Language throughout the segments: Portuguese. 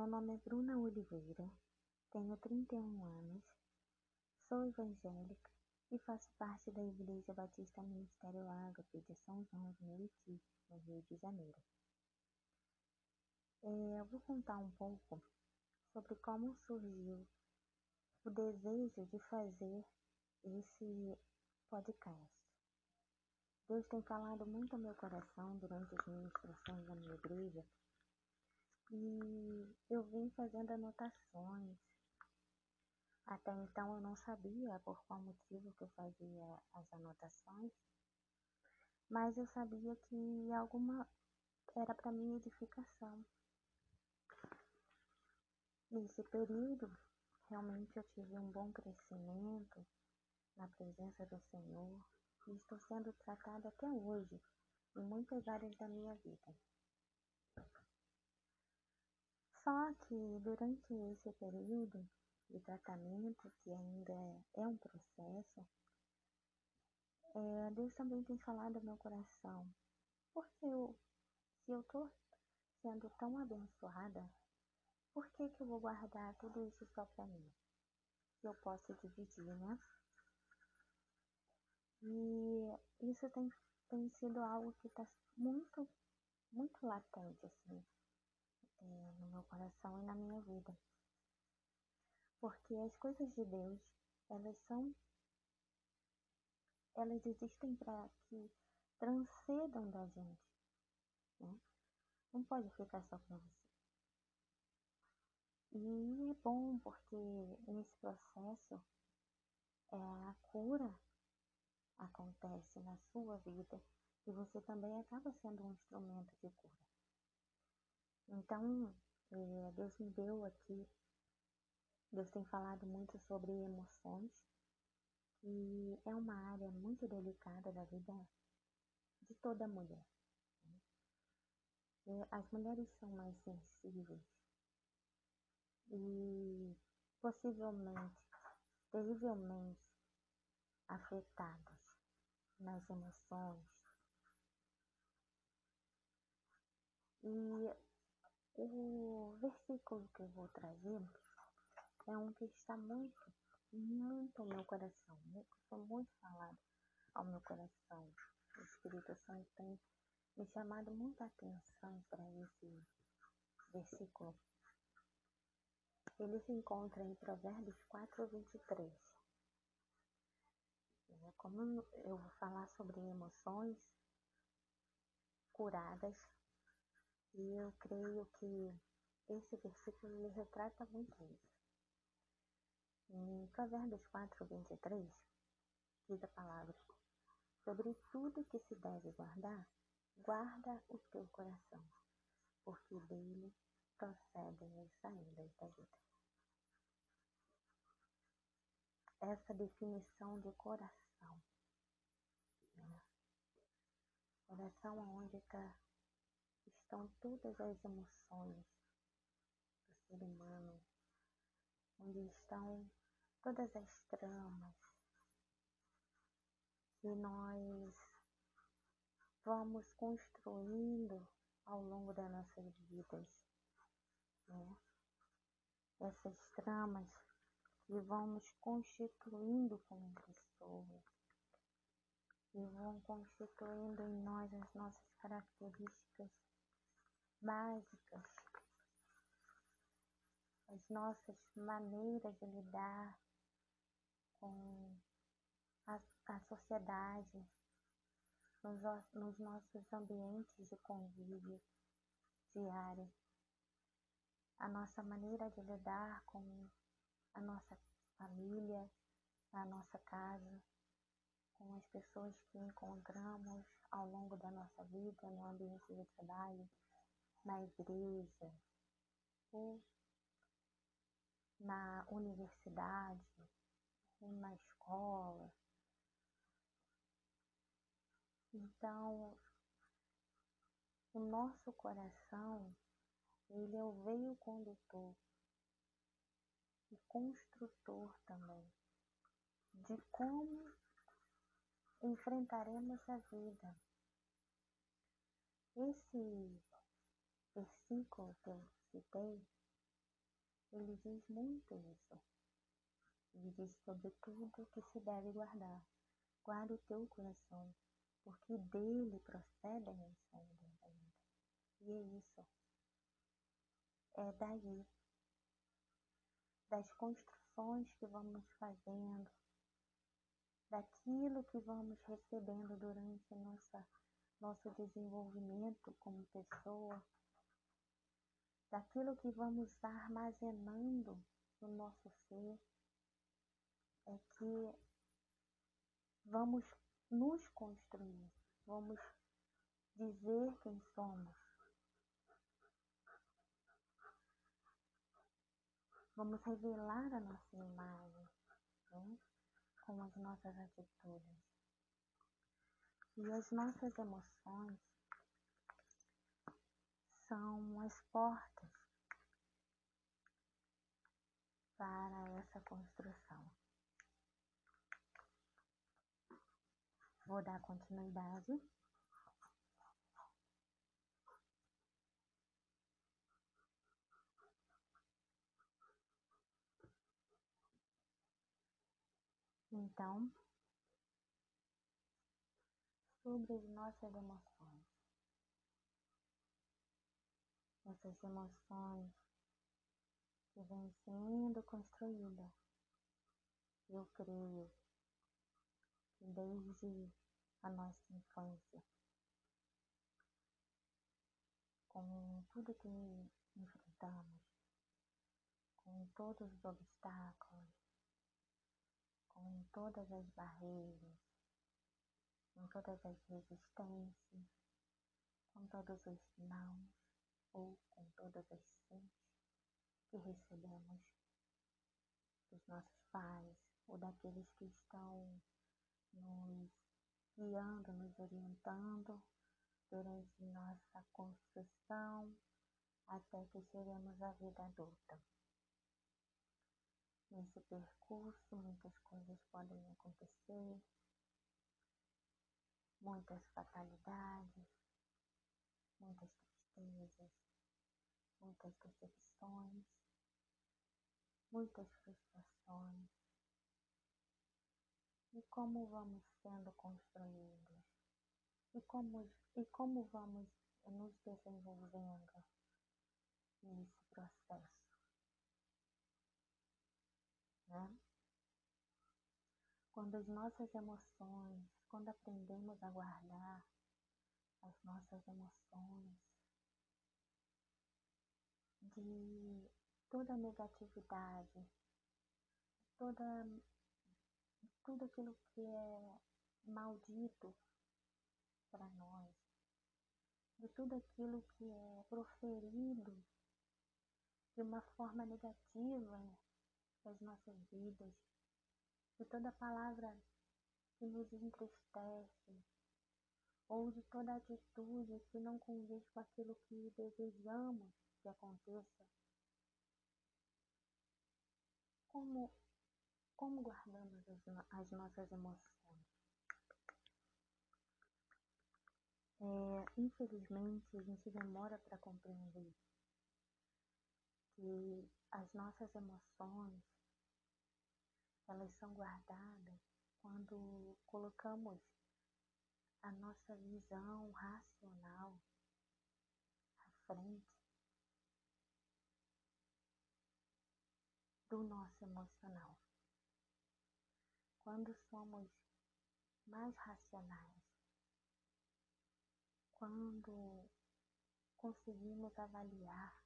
Meu nome é Bruna Oliveira, tenho 31 anos, sou evangélica e faço parte da Igreja Batista Ministério Ágape de São João de Meriti, no Rio de Janeiro. É, eu vou contar um pouco sobre como surgiu o desejo de fazer esse podcast. Deus tem falado muito ao meu coração durante as ministrações da minha igreja e eu vim fazendo anotações. Até então eu não sabia por qual motivo que eu fazia as anotações, mas eu sabia que alguma era para minha edificação. Nesse período, realmente eu tive um bom crescimento na presença do Senhor e estou sendo tratada até hoje em muitas áreas da minha vida. Só que durante esse período de tratamento, que ainda é um processo, é, Deus também tem falado ao meu coração. Porque eu, se eu estou sendo tão abençoada, por que, que eu vou guardar tudo isso só para mim? Eu posso dividir, né? E isso tem, tem sido algo que está muito, muito latente, assim, é, no meu coração e na minha vida. Porque as coisas de Deus, elas são. Elas existem para que transcendam da gente. Né? Não pode ficar só para você. E é bom porque nesse processo é, a cura acontece na sua vida e você também acaba sendo um instrumento de cura. Então, é, Deus me deu aqui, Deus tem falado muito sobre emoções, e é uma área muito delicada da vida de toda mulher. Né? As mulheres são mais sensíveis e possivelmente, terrivelmente afetadas nas emoções. E o versículo que eu vou trazer é um que está muito, muito ao meu coração, foi muito falado ao meu coração. O Espírito Santo tem me chamado muita atenção para esse versículo ele se encontra em Provérbios 4, 23. É, como eu vou falar sobre emoções curadas, e eu creio que esse versículo ele retrata muito isso. Em Provérbios 4, 23, diz a palavra: Sobre tudo que se deve guardar, guarda o teu coração, porque dele procedem as saídas da vida. essa definição de coração. Né? Coração onde tá, estão todas as emoções do ser humano, onde estão todas as tramas que nós vamos construindo ao longo das nossas vidas. Né? Essas tramas e vão nos constituindo como pessoas e vão constituindo em nós as nossas características básicas, as nossas maneiras de lidar com a, a sociedade, nos, nos nossos ambientes de convívio diário, a nossa maneira de lidar com a nossa família, a nossa casa, com as pessoas que encontramos ao longo da nossa vida, no ambiente de trabalho, na igreja, ou na universidade, ou na escola. Então, o nosso coração, ele é o veio condutor e construtor também de como enfrentaremos a vida. Esse versículo que eu citei ele diz muito isso. Ele diz sobre tudo que se deve guardar. Guarda o teu coração, porque dele procedem as saídas da vida. E é isso. É daí, das construções que vamos fazendo, daquilo que vamos recebendo durante nossa, nosso desenvolvimento como pessoa, daquilo que vamos armazenando no nosso ser, é que vamos nos construir, vamos dizer quem somos. Vamos revelar a nossa imagem né? com as nossas atitudes. E as nossas emoções são as portas para essa construção. Vou dar continuidade. Então, sobre as nossas emoções. Essas emoções que vêm sendo construídas. Eu creio que desde a nossa infância, com tudo que enfrentamos, com todos os obstáculos, com todas as barreiras, com todas as resistências, com todos os não ou com todas as sim que recebemos dos nossos pais ou daqueles que estão nos guiando, nos orientando durante nossa construção até que cheguemos à vida adulta. Nesse percurso, muitas coisas podem acontecer, muitas fatalidades, muitas tristezas, muitas decepções, muitas frustrações, e como vamos sendo construídos e como, e como vamos nos desenvolvendo nesse processo. Né? Quando as nossas emoções, quando aprendemos a guardar as nossas emoções, de toda negatividade, toda tudo aquilo que é maldito para nós, de tudo aquilo que é proferido de uma forma negativa das nossas vidas, de toda palavra que nos entristece, ou de toda atitude que não condiz com aquilo que desejamos que aconteça. Como como guardamos as, as nossas emoções? É, infelizmente, a gente demora para compreender que as nossas emoções elas são guardadas quando colocamos a nossa visão racional à frente do nosso emocional. Quando somos mais racionais, quando conseguimos avaliar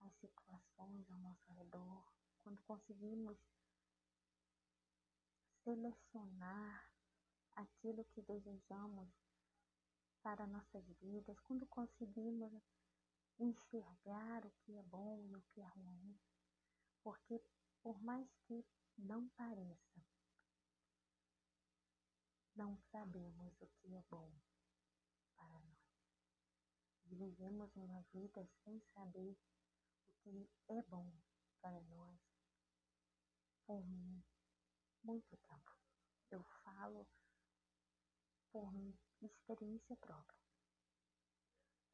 as situações ao nosso redor, quando conseguimos selecionar aquilo que desejamos para nossas vidas, quando conseguimos enxergar o que é bom e o que é ruim, porque por mais que não pareça. Não sabemos o que é bom para nós. Vivemos uma vida sem saber o que é bom para nós por muito tempo. Eu falo por experiência própria.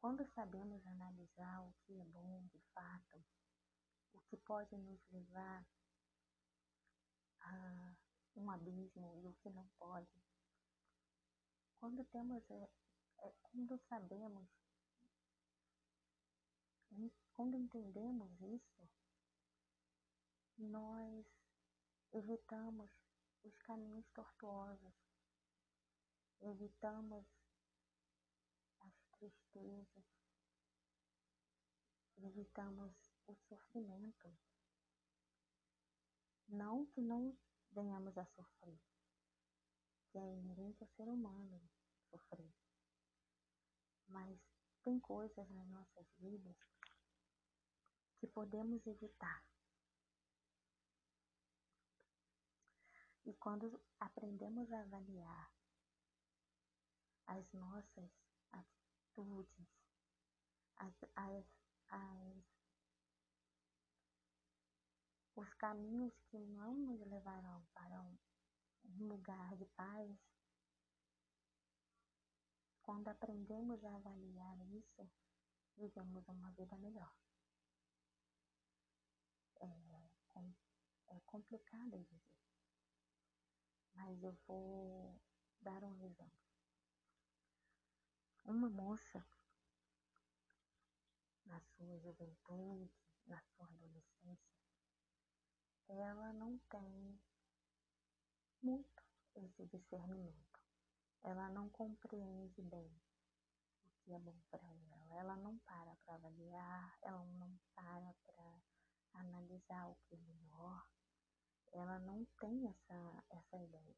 Quando sabemos analisar o que é bom de fato, o que pode nos levar a um abismo e o que não pode. Quando temos, é, é, quando sabemos, quando entendemos isso, nós evitamos os caminhos tortuosos, evitamos as tristezas, evitamos o sofrimento. Não que não venhamos a sofrer, que é inerente ao ser humano sofrer. Mas tem coisas nas nossas vidas que podemos evitar. E quando aprendemos a avaliar as nossas atitudes, as, as, as, os caminhos que não nos levarão para um, lugar de paz, quando aprendemos a avaliar isso, vivemos uma vida melhor. É, é complicado dizer mas eu vou dar um exemplo. Uma moça, na sua juventude, na sua adolescência, ela não tem muito esse discernimento. Ela não compreende bem o que é bom para ela. Ela não para para avaliar, ela não para para analisar o que é melhor ela não tem essa, essa ideia.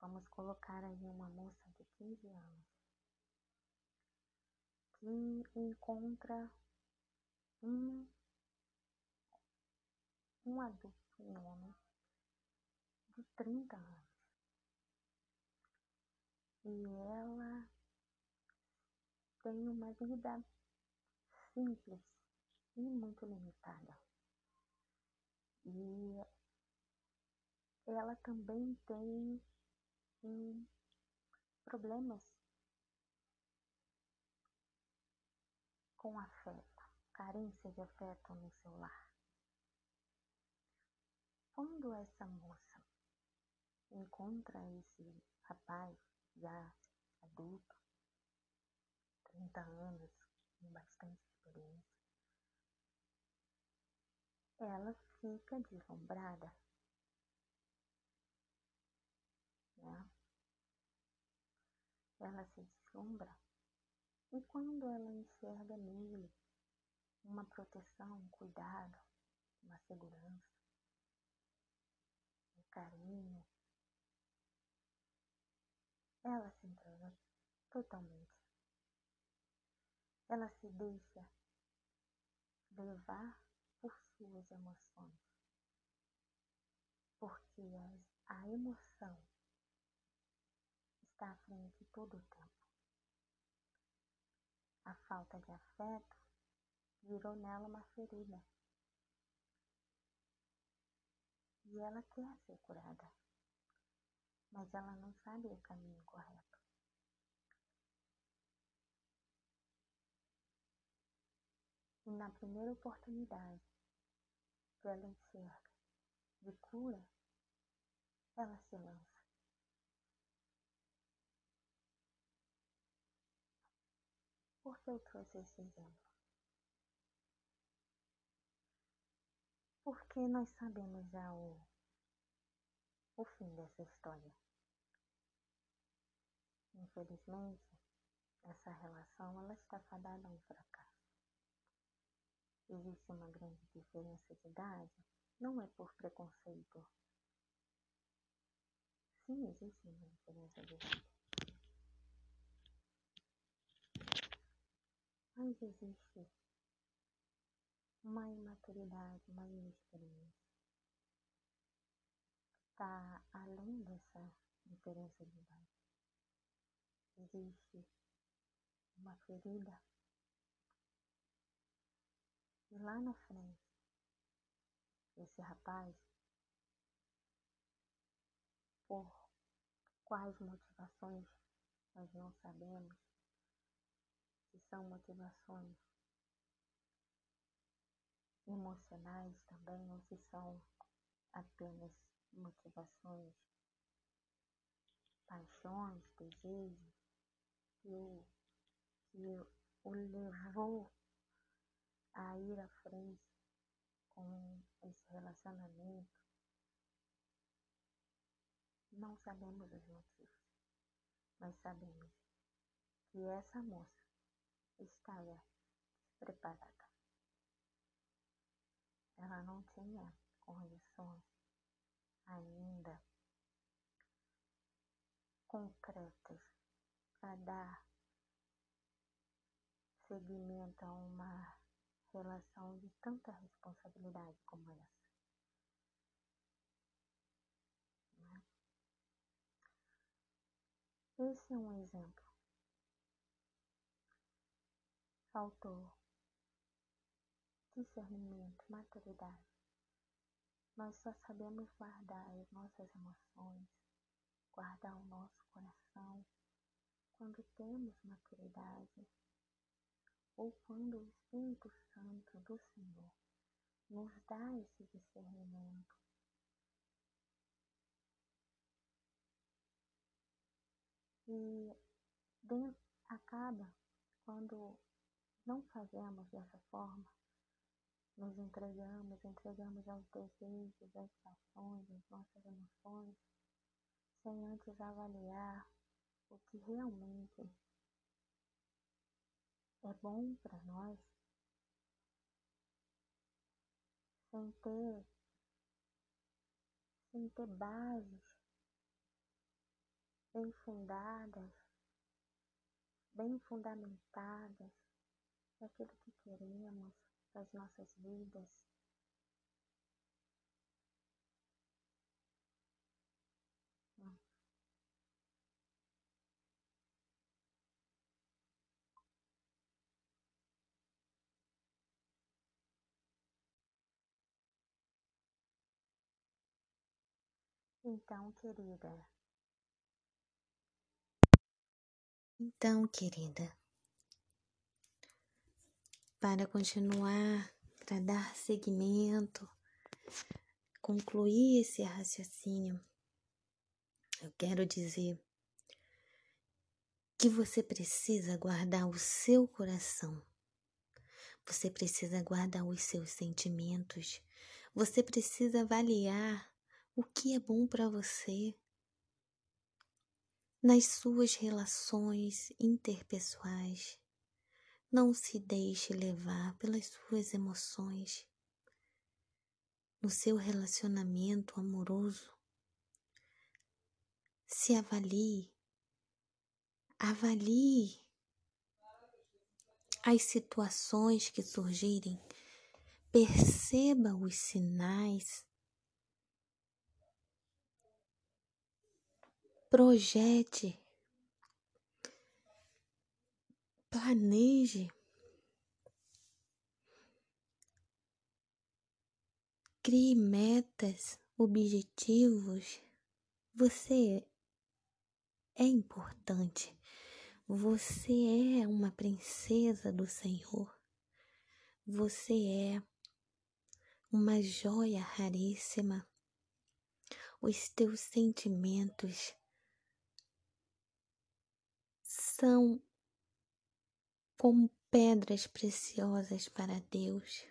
Vamos colocar aí uma moça de 15 anos que encontra um, um adulto, um homem de 30 anos. E ela tem uma vida simples e muito limitada. E ela também tem um, problemas com afeto, carência de afeto no seu lar. Quando essa moça encontra esse rapaz já adulto, 30 anos, com bastante experiência, ela fica deslumbrada. Né? Ela se deslumbra. E quando ela enxerga nele uma proteção, um cuidado, uma segurança, carinho, ela se entrega totalmente. Ela se deixa levar por suas emoções. Porque a emoção está à frente todo o tempo. A falta de afeto virou nela uma ferida. E ela quer ser curada, mas ela não sabe o caminho correto. E na primeira oportunidade que ela enxerga de cura, ela se lança. Por que eu trouxe esse exemplo? Porque nós sabemos já o, o fim dessa história. Infelizmente, essa relação ela está fadada a um fracasso existe uma grande diferença de idade, não é por preconceito. Sim, existe uma diferença de idade. Mas existe uma imaturidade, uma inexperiência. Está além dessa diferença de idade. Existe uma ferida e lá na frente, esse rapaz, por quais motivações nós não sabemos, se são motivações emocionais também, não se são apenas motivações, paixões, desejos, que que o levou a ir à frente com esse relacionamento. Não sabemos os motivos, mas sabemos que essa moça estava preparada. Ela não tinha condições ainda concretas para dar seguimento a uma relação de tanta responsabilidade como essa. Né? Esse é um exemplo. Faltou discernimento, maturidade. Nós só sabemos guardar as nossas emoções, guardar o nosso coração quando temos maturidade ou quando o Espírito Santo do Senhor nos dá esse discernimento. E acaba quando não fazemos dessa forma, nos entregamos, entregamos aos desejos, às paixões, às nossas emoções, sem antes avaliar o que realmente é bom para nós, sem ter, sem ter bases bem fundadas, bem fundamentadas daquilo que queremos das nossas vidas. Então, querida. Então, querida, para continuar, para dar seguimento, concluir esse raciocínio, eu quero dizer que você precisa guardar o seu coração. Você precisa guardar os seus sentimentos. Você precisa avaliar o que é bom para você nas suas relações interpessoais. Não se deixe levar pelas suas emoções. No seu relacionamento amoroso, se avalie, avalie as situações que surgirem, perceba os sinais. Projete, planeje, crie metas, objetivos. Você é importante. Você é uma princesa do Senhor. Você é uma joia raríssima. Os teus sentimentos são como pedras preciosas para Deus.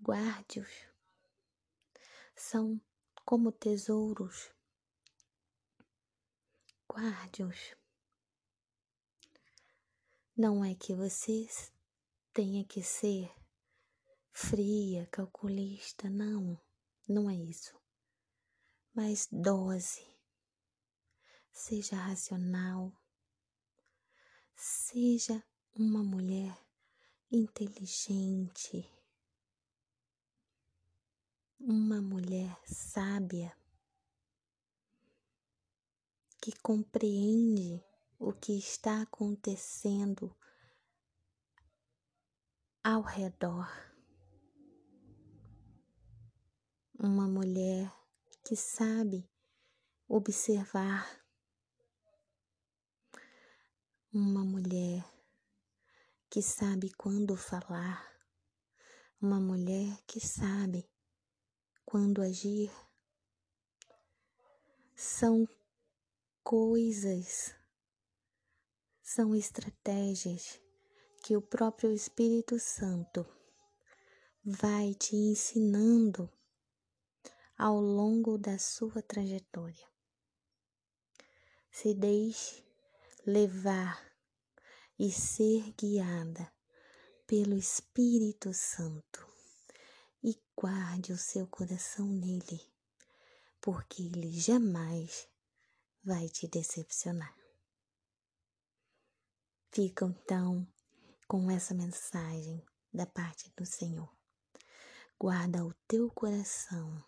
Guarde-os. São como tesouros. Guarde-os. Não é que você tenha que ser fria, calculista, não, não é isso. Mas dose, seja racional, Seja uma mulher inteligente, uma mulher sábia que compreende o que está acontecendo ao redor. Uma mulher que sabe observar uma mulher que sabe quando falar, uma mulher que sabe quando agir. São coisas, são estratégias que o próprio Espírito Santo vai te ensinando ao longo da sua trajetória. Se deixe levar e ser guiada pelo Espírito Santo e guarde o seu coração nele, porque ele jamais vai te decepcionar. Fica então com essa mensagem da parte do Senhor. Guarda o teu coração,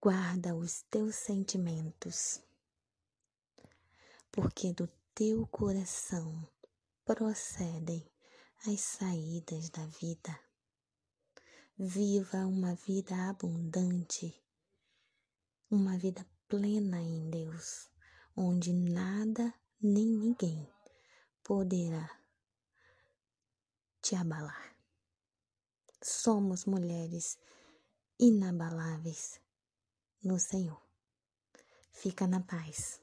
guarda os teus sentimentos, porque do teu coração procedem as saídas da vida. Viva uma vida abundante, uma vida plena em Deus, onde nada nem ninguém poderá te abalar. Somos mulheres inabaláveis no Senhor. Fica na paz.